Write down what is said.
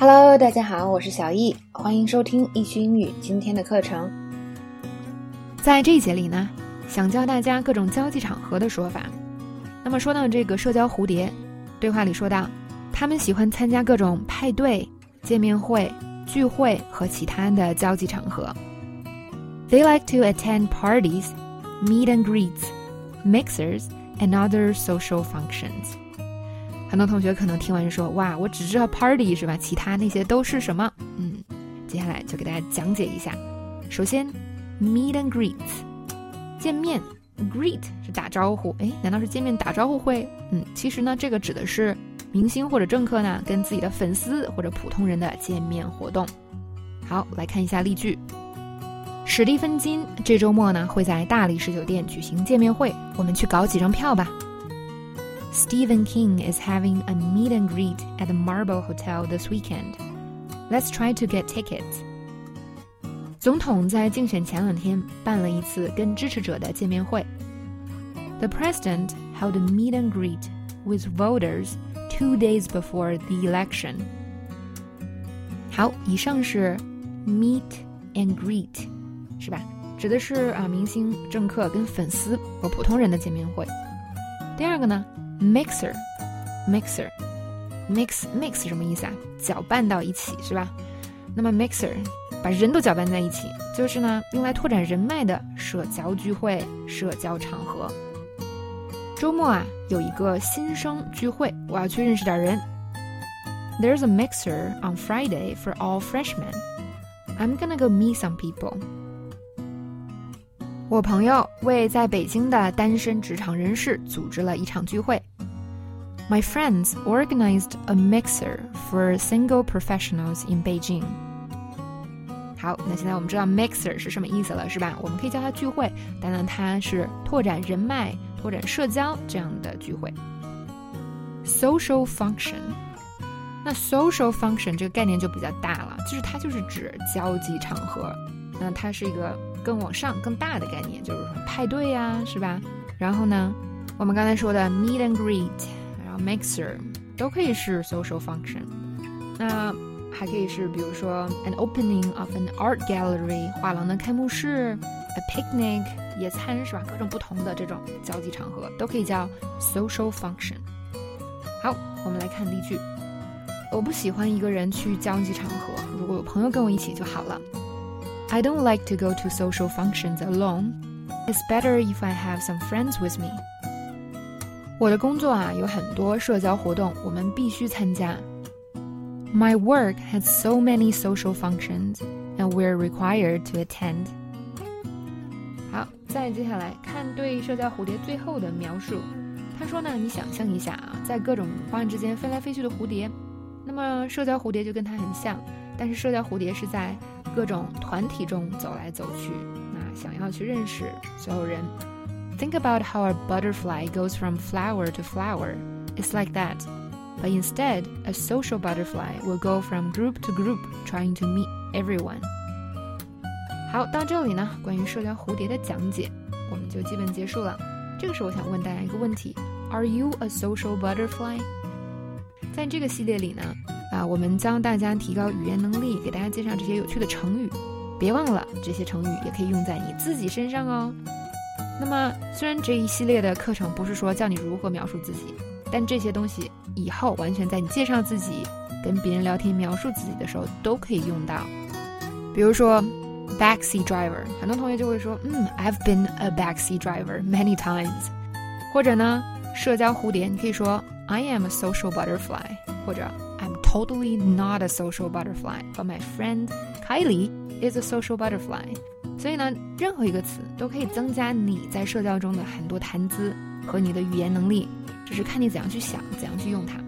Hello，大家好，我是小易，欢迎收听易趣英语今天的课程。在这一节里呢，想教大家各种交际场合的说法。那么说到这个社交蝴蝶，对话里说到，他们喜欢参加各种派对、见面会、聚会和其他的交际场合。They like to attend parties, meet and greets, mixers, and other social functions. 很多同学可能听完就说：“哇，我只知道 party 是吧？其他那些都是什么？”嗯，接下来就给大家讲解一下。首先，meet and greet，见面；greet 是打招呼。哎，难道是见面打招呼会？嗯，其实呢，这个指的是明星或者政客呢跟自己的粉丝或者普通人的见面活动。好，来看一下例句：史蒂芬金这周末呢会在大理石酒店举行见面会，我们去搞几张票吧。Stephen King is having a meet and greet at the Marble Hotel this weekend. Let's try to get tickets. 总统在竞选前两天办了一次跟支持者的见面会。The president held a meet and greet with voters two days before the election. 好，以上是 meet and greet，是吧？指的是啊明星、政客跟粉丝和普通人的见面会。第二个呢 ？mixer，mixer，mix mix 什么意思啊？搅拌到一起是吧？那么 mixer 把人都搅拌在一起，就是呢用来拓展人脉的社交聚会、社交场合。周末啊有一个新生聚会，我要去认识点人。There's a mixer on Friday for all freshmen. I'm gonna go meet some people. 我朋友为在北京的单身职场人士组织了一场聚会。My friends organized a mixer for single professionals in Beijing. 好，那现在我们知道 mixer 是什么意思了，是吧？我们可以叫它聚会，当然它是拓展人脉、拓展社交这样的聚会。Social function，那 social function 这个概念就比较大了，就是它就是指交际场合。那它是一个更往上、更大的概念，就是说派对呀，是吧？然后呢，我们刚才说的 meet and greet，然后 mixer 都可以是 social function。那还可以是，比如说 an opening of an art gallery，画廊的开幕式；a picnic，野餐，是吧？各种不同的这种交际场合都可以叫 social function。好，我们来看例句：我不喜欢一个人去交际场合，如果有朋友跟我一起就好了。I don't like to go to social functions alone. It's better if I have some friends with me. 我的工作啊有很多社交活动，我们必须参加。My work has so many social functions, and we're required to attend. 好，再接下来看对社交蝴蝶最后的描述。他说呢，你想象一下啊，在各种花瓣之间飞来飞去的蝴蝶，那么社交蝴蝶就跟它很像，但是社交蝴蝶是在 各种团体中走来走去，那想要去认识所有人。Think about how a butterfly goes from flower to flower. It's like that. But instead, a social butterfly will go from group to group, trying to meet everyone. 好，到这里呢，关于社交蝴蝶的讲解我们就基本结束了。这个时候，我想问大家一个问题：Are you a social butterfly？在这个系列里呢？ 啊，我们教大家提高语言能力，给大家介绍这些有趣的成语。别忘了，这些成语也可以用在你自己身上哦。那么，虽然这一系列的课程不是说教你如何描述自己，但这些东西以后完全在你介绍自己、跟别人聊天描述自己的时候都可以用到。比如说，back sea driver，很多同学就会说，嗯，I've been a back sea driver many times。或者呢，社交蝴蝶，你可以说，I am a social butterfly，或者。Totally not a social butterfly, but my friend Kylie is a social butterfly. 所以呢，任何一个词都可以增加你在社交中的很多谈资和你的语言能力，只是看你怎样去想，怎样去用它。